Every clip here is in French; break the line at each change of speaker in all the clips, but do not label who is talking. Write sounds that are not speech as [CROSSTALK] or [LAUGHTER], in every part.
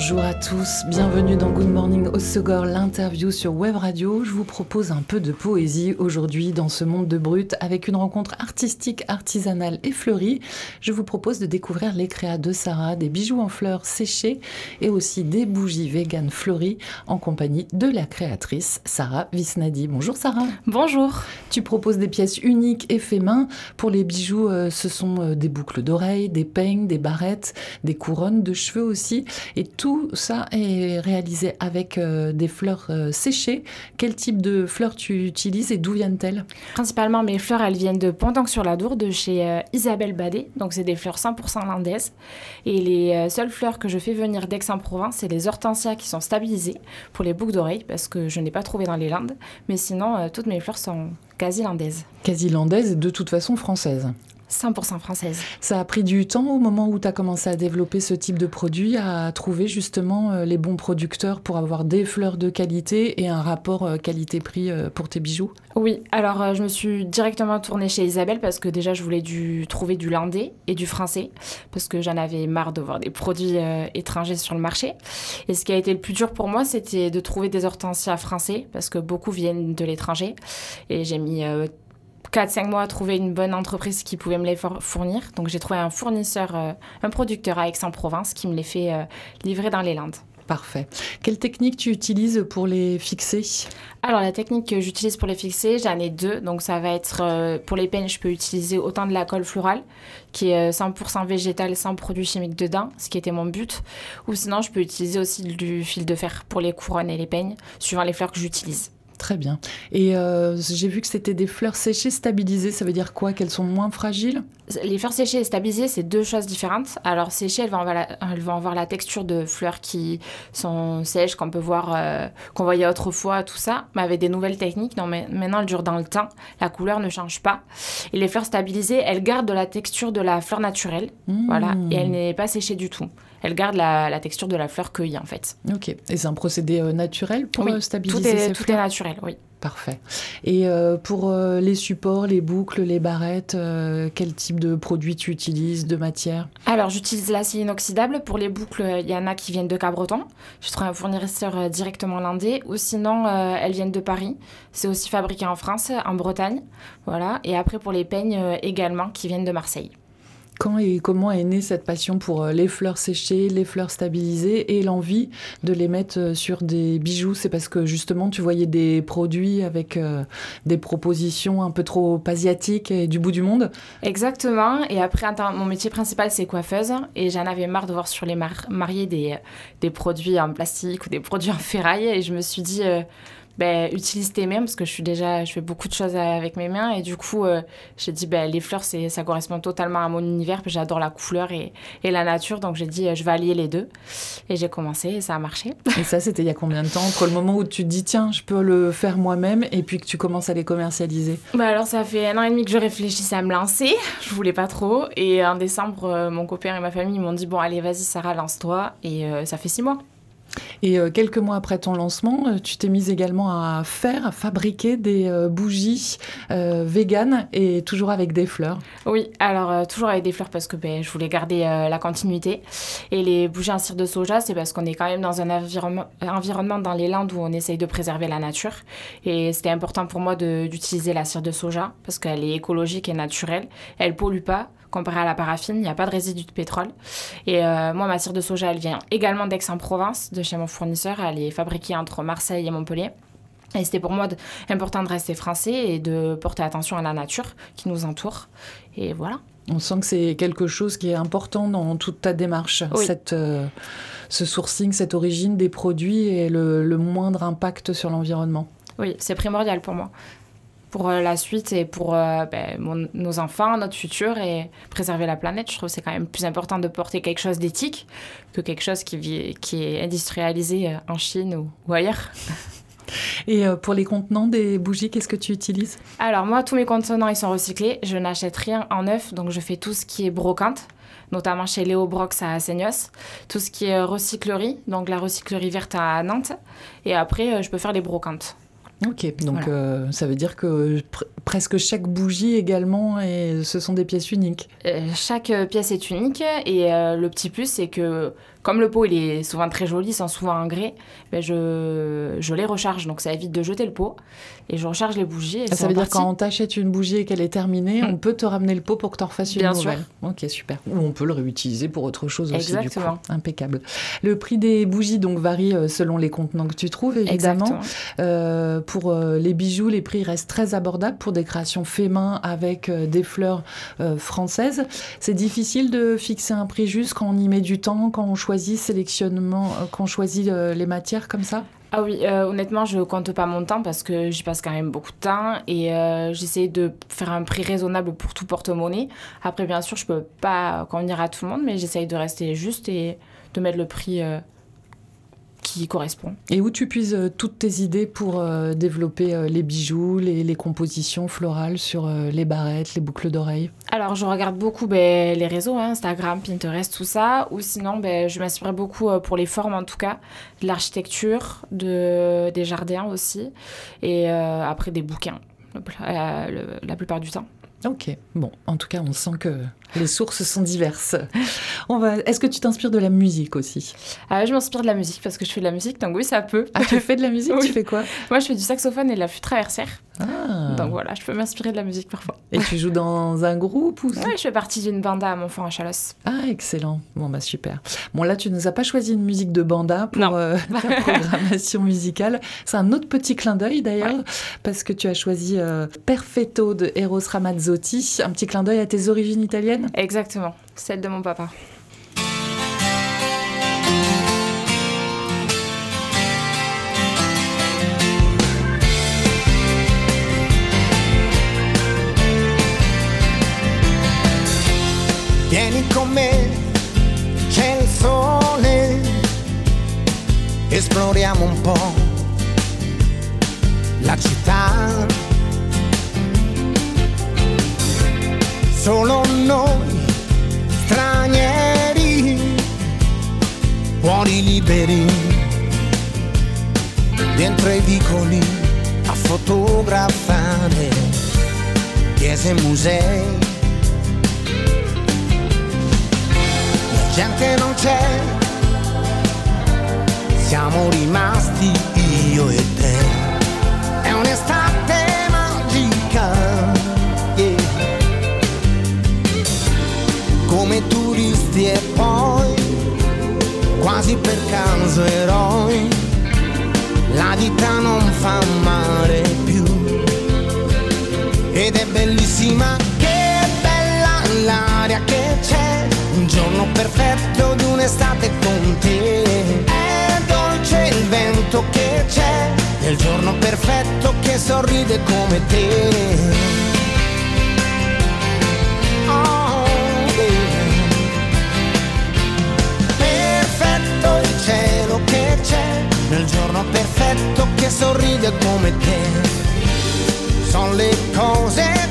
Bonjour à tous, bienvenue dans Good Morning Osegor, l'interview sur Web Radio. Je vous propose un peu de poésie aujourd'hui dans ce monde de brut avec une rencontre artistique, artisanale et fleurie. Je vous propose de découvrir les créas de Sarah, des bijoux en fleurs séchés et aussi des bougies vegan fleuries en compagnie de la créatrice Sarah Visnadi. Bonjour Sarah.
Bonjour.
Tu proposes des pièces uniques et fait main. Pour les bijoux, euh, ce sont euh, des boucles d'oreilles, des peignes, des barrettes, des couronnes de cheveux aussi et tout tout ça est réalisé avec euh, des fleurs euh, séchées. Quel type de fleurs tu utilises et d'où viennent-elles?
Principalement, mes fleurs, elles viennent de Pendanque-sur-la-Dour, de chez euh, Isabelle Badet. Donc, c'est des fleurs 100% landaises. Et les seules fleurs que je fais venir d'Aix-en-Provence, c'est les hortensias qui sont stabilisées pour les boucles d'oreilles, parce que je n'ai pas trouvé dans les Landes. Mais sinon, toutes mes fleurs sont quasi landaises.
Quasi landaises et de toute façon françaises
100% française.
Ça a pris du temps au moment où tu as commencé à développer ce type de produit, à trouver justement euh, les bons producteurs pour avoir des fleurs de qualité et un rapport euh, qualité-prix euh, pour tes bijoux?
Oui, alors je me suis directement tournée chez Isabelle parce que déjà je voulais du, trouver du landais et du français parce que j'en avais marre de voir des produits étrangers sur le marché. Et ce qui a été le plus dur pour moi, c'était de trouver des hortensias français parce que beaucoup viennent de l'étranger. Et j'ai mis 4-5 mois à trouver une bonne entreprise qui pouvait me les fournir. Donc j'ai trouvé un fournisseur, euh, un producteur à Aix-en-Provence qui me les fait euh, livrer dans les Landes.
Parfait. Quelle technique tu utilises pour les fixer?
Alors la technique que j'utilise pour les fixer, j'en ai deux. Donc ça va être euh, pour les peignes, je peux utiliser autant de la colle florale qui est 100% végétale sans produits chimiques dedans, ce qui était mon but. Ou sinon je peux utiliser aussi du fil de fer pour les couronnes et les peignes, suivant les fleurs que j'utilise.
Très bien. Et euh, j'ai vu que c'était des fleurs séchées stabilisées. Ça veut dire quoi? Qu'elles sont moins fragiles?
Les fleurs séchées et stabilisées, c'est deux choses différentes. Alors séchées, elles vont avoir la, elles vont avoir la texture de fleurs qui sont sèches, qu'on peut voir, euh, qu'on voyait autrefois, tout ça. Mais avec des nouvelles techniques, non, mais maintenant elles durent dans le temps. La couleur ne change pas. Et les fleurs stabilisées, elles gardent de la texture de la fleur naturelle. Mmh. Voilà. Et elle n'est pas séchée du tout elle garde la, texture de la fleur cueillie en fait.
Ok. Et c'est un procédé euh, naturel pour
oui,
stabiliser
tout est,
ces
tout est naturel, oui.
Parfait. Et euh, pour euh, les supports, les boucles, les barrettes, quel type de produit tu utilises, de matière?
Alors, j'utilise l'acier inoxydable. Pour les boucles, il y en a qui viennent de Cabreton. Je trouve un fournisseur directement landais. Ou sinon, elles viennent de Paris. C'est aussi fabriqué en France, en Bretagne. Voilà. Et après, pour les peignes également, qui viennent de Marseille.
Quand et comment est née cette passion pour euh, les fleurs séchées, les fleurs stabilisées et l'envie de les mettre euh, sur des bijoux? C'est parce que justement tu voyais des produits avec euh, des propositions un peu trop asiatiques et du bout du monde?
Exactement. Et après, mon métier principal c'est coiffeuse et j'en avais marre de voir sur les mariés des, des produits en plastique ou des produits en ferraille et je me suis dit ben, utilise tes mains parce que je suis déjà, je fais beaucoup de choses avec mes mains et du coup, euh, j'ai dit, ben, les fleurs, c'est, ça correspond totalement à mon univers, j'adore la couleur et, et, la nature, donc j'ai dit, euh, je vais allier les deux. Et j'ai commencé et ça a marché. [LAUGHS]
Et ça, c'était il y a combien de temps? Entre le moment où tu te dis, tiens, je peux le faire moi-même et puis que tu commences à les commercialiser?
Ben, Alors, ça fait un an et demi que je réfléchissais à me lancer, [LAUGHS] je voulais pas trop. Et en décembre, euh, mon copain et ma famille m'ont dit, bon, allez, vas-y, Sarah, lance-toi. Et ça fait six mois.
Et euh, quelques mois après ton lancement, euh, tu t'es mise également à faire, à fabriquer des euh, bougies véganes et toujours avec des fleurs.
Oui, alors toujours avec des fleurs parce que ben, je voulais garder la continuité. Et les bougies en cire de soja, c'est parce qu'on est quand même dans un environnement, environnement dans les Landes où on essaye de préserver la nature. Et c'était important pour moi d'utiliser la cire de soja parce qu'elle est écologique et naturelle. Elle pollue pas comparé à la paraffine, il n'y a pas de résidus de pétrole. Et euh, moi, ma cire de soja, elle vient également d'Aix-en-Provence, de chez mon fournisseur. Elle est fabriquée entre Marseille et Montpellier. Et c'était pour moi important de rester français et de porter attention à la nature qui nous entoure. Et voilà.
On sent que c'est quelque chose qui est important dans toute ta démarche, cette, euh, ce sourcing, cette origine des produits et le, le moindre impact sur l'environnement.
Oui, c'est primordial pour moi pour euh, la suite et pour euh, ben, nos enfants, notre futur et préserver la planète. Je trouve que c'est quand même plus important de porter quelque chose d'éthique que quelque chose qui, qui est industrialisé euh, en Chine ou, ailleurs. [LAUGHS]
Et pour les contenants des bougies, qu'est-ce que tu utilises?
Alors moi, tous mes contenants, ils sont recyclés. Je n'achète rien en neuf, donc je fais tout ce qui est brocante. notamment chez Léo Brox à Seignos. Tout ce qui est recyclerie, donc la recyclerie verte à Nantes. Et après, je peux faire les brocantes.
Ok, donc ça veut dire que presque chaque bougie également, et ce sont des pièces uniques.
chaque pièce est unique et le petit plus, c'est que comme le pot il est souvent très joli, sans souvent un grès, ben je, je les recharge. Donc ça évite de jeter le pot. Et je recharge les bougies.
Et ça veut dire quand on t'achète une bougie et qu'elle est terminée, mm. on peut te ramener le pot pour que tu en fasses une Bien nouvelle. Sûr. Ok, super. Ou on peut le réutiliser pour autre chose aussi. Exactement. Du coup. Impeccable. Le prix des bougies donc varie euh, selon les contenants que tu trouves, évidemment. Euh, pour euh, les bijoux, les prix restent très abordables pour des créations fait main avec des fleurs françaises. C'est difficile de fixer un prix juste quand on y met du temps, quand on choisit sélectionnement, euh, qu'on choisit euh, les matières comme ça?
Ah oui, euh, honnêtement, je compte pas mon temps parce que j'y passe quand même beaucoup de temps et j'essaie de faire un prix raisonnable pour tout porte-monnaie. Après, bien sûr, je peux pas convenir à tout le monde, mais j'essaye de rester juste et de mettre le prix qui correspond.
Et où tu puises euh, toutes tes idées pour euh, développer euh, les bijoux, les, compositions florales sur les barrettes, les boucles d'oreilles
Alors, je regarde beaucoup ben, les réseaux, hein, Instagram, Pinterest, tout ça. Ou sinon, ben, je m'inspire beaucoup pour les formes, en tout cas, de l'architecture, de, des jardins aussi. Et après, des bouquins, la plupart du temps.
Ok, bon, en tout cas, on sent que les sources sont diverses. On va... Est-ce que tu t'inspires de la musique aussi?
Ah, Je m'inspire de la musique parce que je fais de la musique, donc oui, ça peut.
Ah, tu fais de la musique? Tu [LAUGHS] fais quoi?
Moi, je fais du saxophone et de la flûte traversière. Ah. Donc voilà, je peux m'inspirer de la musique parfois.
Et tu joues dans un groupe ou [LAUGHS]
Oui, je fais partie d'une banda à Montfort à Chalosse.
Ah, excellent. Bon, bah super. Bon, là, tu nous as pas choisi une musique de banda pour euh, [LAUGHS] ta programmation musicale. C'est un autre petit clin d'œil d'ailleurs, parce que tu as choisi euh, Perfetto de Eros Ramazzotti, un petit clin d'œil à tes origines italiennes?
Exactement, celle de mon papa.
Vieni con me, c'è il sole, esploriamo un po' la città. Solo noi, stranieri, cuori liberi, dentro i vicoli a fotografare chiese e musei gente non c'è, siamo rimasti io e te. È un'estate magica, yeah. come turisti e poi, quasi per caso eroi, la vita non fa male più. Ed è bellissima, perfetto di un'estate con te. È dolce il vento che c'è, nel giorno perfetto che sorride come te. Oh, perfetto il cielo che c'è, nel giorno perfetto che sorride come te. Sono le cose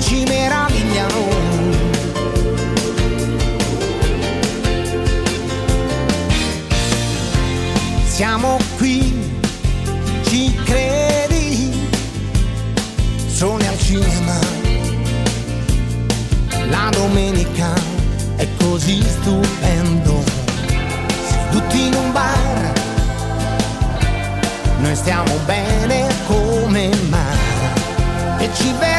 ci meravigliano. Siamo qui, ci credi, sono al cinema. La domenica è così stupendo, seduti in un bar, noi stiamo bene come mai e ci vergogniamo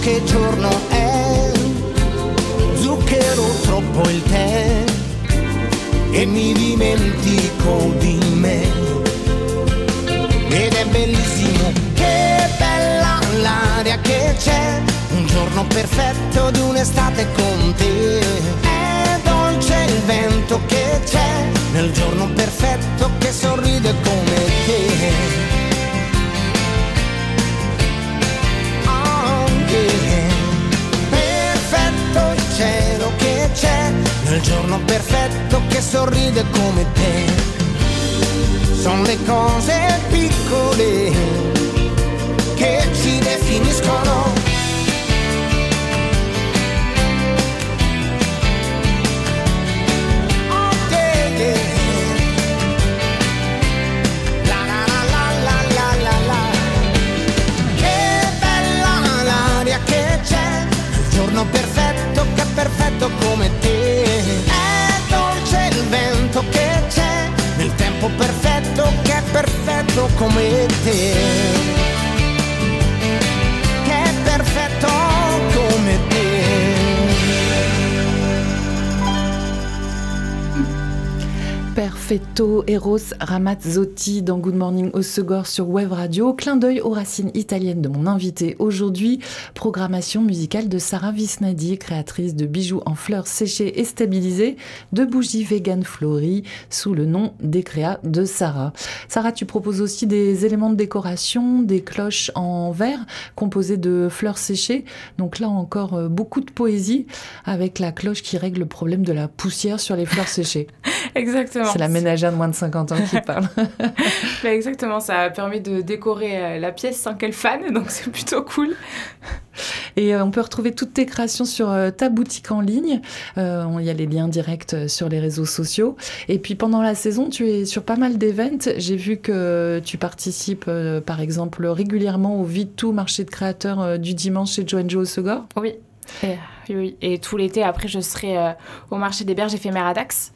che giorno è, zucchero troppo il tè e mi dimentico di me. Ed è bellissimo, che bella l'aria che c'è, un giorno perfetto di un'estate con te. È dolce il vento che c'è, nel giorno perfetto il giorno perfetto che sorride come te. Sono le cose piccole che ci definiscono. Perfetto
Eros Ramazzotti dans Good Morning au Segor sur Web Radio. Clin d'œil aux racines italiennes de mon invité aujourd'hui. Programmation musicale de Sarah Visnadi, créatrice de bijoux en fleurs séchées et stabilisées, de bougies vegan fleuries sous le nom des créas de Sarah. Sarah, tu proposes aussi des éléments de décoration, des cloches en verre composées de fleurs séchées. Donc là encore, euh, beaucoup de poésie avec la cloche qui règle le problème de la poussière sur les fleurs séchées. [LAUGHS]
Exactement.
C'est la ménagère de moins de 50 ans qui [LAUGHS] parle. [LAUGHS]
Bah, exactement, ça a permis de décorer euh, la pièce sans qu'elle fane, [LAUGHS] donc c'est plutôt cool.
Et euh, on peut retrouver toutes tes créations sur euh, ta boutique en ligne. Euh, Il y a les liens directs sur les réseaux sociaux. Et puis pendant la saison, tu es sur pas mal d'événements. J'ai vu que tu participes, euh, par exemple, régulièrement au Vitou marché de créateurs euh, du dimanche chez Joanne Joe Segor.
Oui. Et, oui, oui. Et tout l'été, après, je serai euh, au marché des berges éphémères à Dax.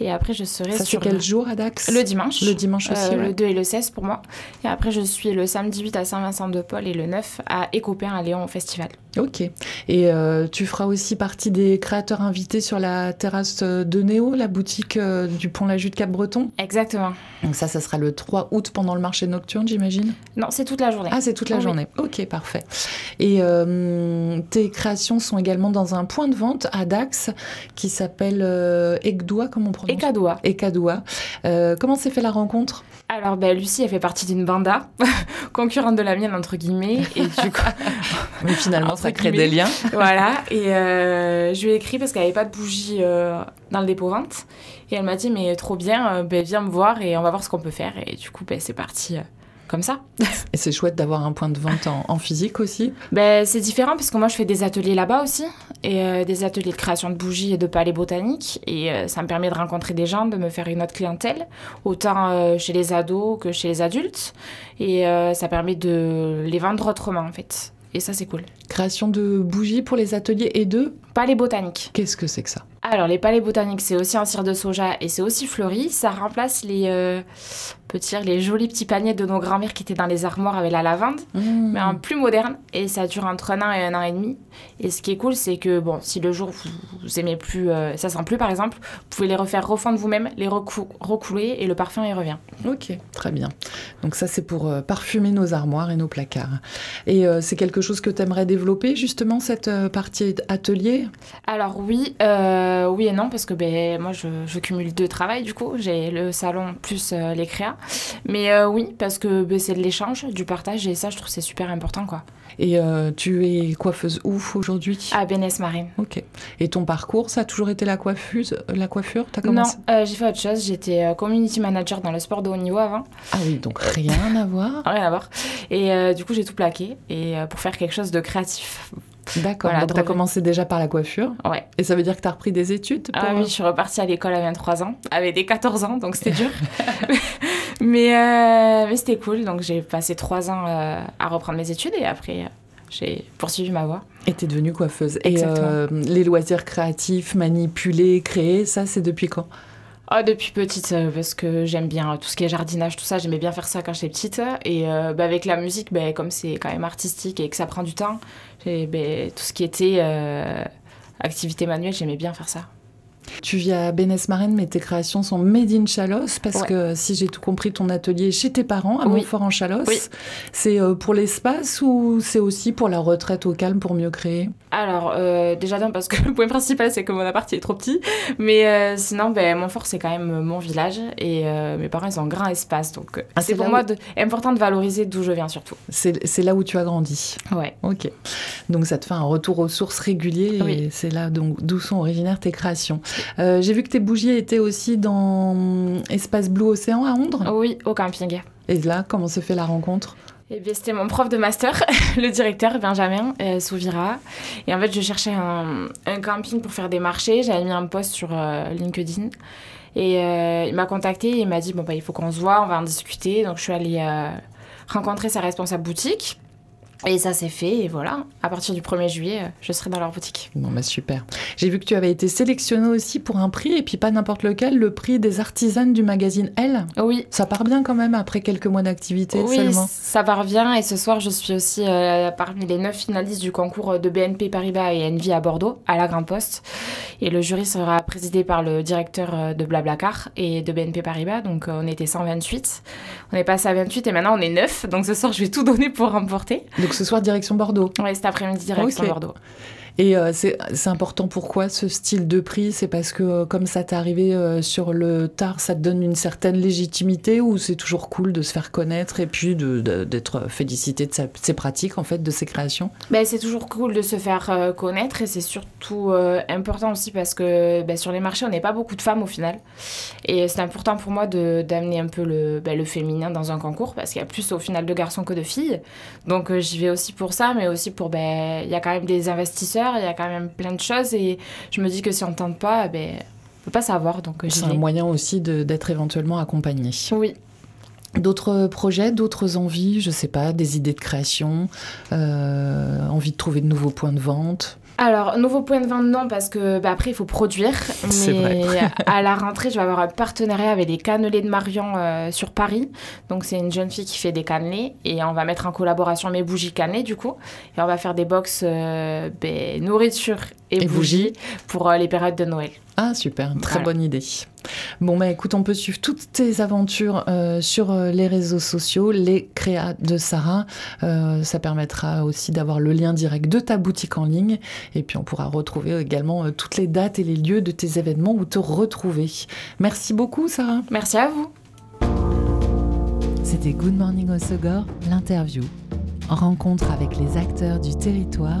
Et après, je serai
Ça,
sur
quel jour à Dax
le dimanche.
Le dimanche aussi,
Euh,
ouais.
Le 2 et le 16 pour moi. Et après, je suis le samedi 8 à Saint-Vincent-de-Paul et le 9 à Écopin à Léon au festival.
Ok. Et euh, tu feras aussi partie des créateurs invités sur la terrasse de Néo, la boutique euh, du pont La Jute de Cap-Breton?
Exactement.
Donc ça, ça sera le 3 août pendant le marché nocturne, j'imagine?
Non, c'est toute la journée.
Ah, c'est toute la journée. Ok, parfait. Et euh, tes créations sont également dans un point de vente à Dax qui s'appelle Egdoua, comment on prononce? Ekadoua. Euh, comment s'est fait la rencontre?
Alors, ben, Lucie, elle fait partie d'une banda, [LAUGHS] concurrente de la mienne, entre guillemets. Et du coup, [LAUGHS]
Mais finalement, [LAUGHS] ça crée des liens.
voilà. Et euh, je lui ai écrit parce qu'elle n'avait pas de bougie euh, dans le dépôt vente. Et elle m'a dit, mais trop bien, euh, ben, viens me voir et on va voir ce qu'on peut faire. Et du coup, ben, c'est parti comme ça. [LAUGHS]
Et c'est chouette d'avoir un point de vente en, en physique aussi.
Ben, c'est différent parce que moi je fais des ateliers là-bas aussi et euh, des ateliers de création de bougies et de palais botaniques et euh, ça me permet de rencontrer des gens, de me faire une autre clientèle, autant euh, chez les ados que chez les adultes et ça permet de les vendre autrement en fait. Et ça c'est cool.
Création de bougies pour les ateliers et de...
Palais botaniques.
Qu'est-ce que c'est que ça?
Alors les palais botaniques c'est aussi en cire de soja et c'est aussi fleuri. Ça remplace les, euh, peut dire, les jolis petits paniers de nos grands-mères qui étaient dans les armoires avec la lavande.
Mmh.
mais en plus moderne et ça dure entre un an et un an et demi. Et ce qui est cool, c'est que bon, si le jour vous, vous aimez plus, euh, ça sent plus par exemple, vous pouvez les refaire refondre vous-même, les recou- recouler et le parfum y revient.
Ok, très bien. Donc ça, c'est pour euh, parfumer nos armoires et nos placards. Et euh, c'est quelque chose que tu aimerais développer, justement, cette euh, partie atelier?
Alors oui, oui et non parce que ben moi je, je cumule deux travails du coup, j'ai le salon plus les créas. Mais euh, oui parce que ben, c'est de l'échange, du partage et ça je trouve c'est super important quoi.
Et euh, tu es coiffeuse où aujourd'hui?
À Bénès Marine.
Ok. Et ton parcours, ça a toujours été la coiffuse, la coiffure?
Non,
commencé?
euh, j'ai fait autre chose. J'étais community manager dans le sport de haut niveau avant.
Ah oui, donc rien à voir. [LAUGHS]
Rien à voir. Et du coup, j'ai tout plaqué et pour faire quelque chose de créatif.
D'accord.
Voilà,
donc t'as
revenir.
commencé déjà par la coiffure.
Ouais.
Et ça veut dire que t'as repris des études pour...
Ah oui, je suis repartie à l'école à 23 ans, avec des 14 ans, donc c'était dur. [LAUGHS] mais euh, mais c'était cool, donc j'ai passé 3 ans euh, à reprendre mes études et après j'ai poursuivi ma voie.
Et t'es devenue coiffeuse.
Exactement.
Et euh, les loisirs créatifs, manipuler, créer, ça, c'est depuis quand?
Ah, depuis petite, parce que j'aime bien tout ce qui est jardinage, tout ça, j'aimais bien faire ça quand j'étais petite. Et euh, bah, avec la musique, bah, comme c'est quand même artistique et que ça prend du temps, bah, tout ce qui était euh, activité manuelle, j'aimais bien faire ça.
Tu vis à Bénès Marraine, mais tes créations sont made in Chalosse, parce
Ouais.
que si j'ai tout compris, ton atelier est chez tes parents, à
Oui.
Montfort-en-Chalosse.
Oui.
C'est euh, pour l'espace ou c'est aussi pour la retraite au calme pour mieux créer?
Alors, euh, déjà d'un, parce que [LAUGHS] le point principal, c'est que mon appart il est trop petit. Mais euh, sinon, ben, Montfort, c'est quand même mon village. Et euh, mes parents, ils ont un grand espace. Donc,
Ah, c'est
pour moi
où-
de- important de valoriser d'où je viens, surtout.
C'est là où tu as grandi?
Ouais.
Ok. Donc ça te fait un retour aux sources régulier et c'est là donc d'où sont originaires tes créations. Euh, j'ai vu que tes bougies étaient aussi dans Espace Blue Océan à Ondre.
Oui, au camping.
Et là, comment se fait la rencontre?
Eh bien, c'était mon prof de master, [LAUGHS] le directeur Benjamin euh, Souvira. Et en fait, je cherchais un, camping pour faire des marchés. J'avais mis un post sur euh, LinkedIn. Et euh, il m'a contacté et il m'a dit Bon, bah, il faut qu'on se voit, on va en discuter. Donc, je suis allée rencontrer sa responsable boutique. Et ça s'est fait, et voilà. À partir du 1er juillet, euh, je serai dans leur boutique.
Bon, bah super. J'ai vu que tu avais été sélectionnée aussi pour un prix, et puis pas n'importe lequel, le prix des artisanes du magazine Elle.
Oui.
Ça part bien quand même après quelques mois d'activité
oui,
seulement.
ça part bien, et ce soir, je suis aussi euh, parmi les neuf finalistes du concours de BNP Paribas et Envie à Bordeaux, à la Grand Poste. Et le jury sera présidé par le directeur euh, de Blablacar et de BNP Paribas, donc on était 128. On est passé à 28, et maintenant on est 9, donc ce soir, je vais tout donner pour remporter.
Donc ce soir, direction Bordeaux.
Oui, cet après-midi, direction. Bordeaux.
Et euh, c'est important pourquoi ce style de prix? C'est parce que euh, comme ça t'est arrivé euh, sur le tard, ça te donne une certaine légitimité ou c'est toujours cool de se faire connaître et puis d'être félicité de, ses pratiques en fait, de ses créations?
Ben, c'est toujours cool de se faire connaître et c'est surtout important aussi parce que ben, sur les marchés, on n'est pas beaucoup de femmes au final. Et c'est important pour moi d'amener un peu le, ben, le féminin dans un concours parce qu'il y a plus au final de garçons que de filles. Donc j'y vais aussi pour ça, mais aussi pour, ben, il y a quand même des investisseurs, il y a quand même plein de choses et je me dis que si on ne tente pas, ben, on peut pas savoir. Donc euh,
C'est un moyen aussi d'être éventuellement accompagné.
Oui.
D'autres projets, d'autres envies, je sais pas, des idées de création, euh, envie de trouver de nouveaux points de vente?
Alors, nouveau point de vente, non, parce que bah, après, il faut produire. Mais
vrai.
à la rentrée, je vais avoir un partenariat avec les cannelés de Marion euh, sur Paris. Donc, c'est une jeune fille qui fait des cannelés. Et on va mettre en collaboration mes bougies cannelées, du coup. Et on va faire des box euh, ben, nourriture et,
Et
bougies,
bougies.
pour euh, les périodes de Noël.
Ah super, très
Voilà.
bonne idée. Bon bah écoute, on peut suivre toutes tes aventures euh, sur euh, les réseaux sociaux, les créas de Sarah. Euh, ça permettra aussi d'avoir le lien direct de ta boutique en ligne. Et puis on pourra retrouver également euh, toutes les dates et les lieux de tes événements où te retrouver. Merci beaucoup Sarah.
Merci à vous.
C'était Good Morning au Segor, l'interview. Rencontre avec les acteurs du territoire,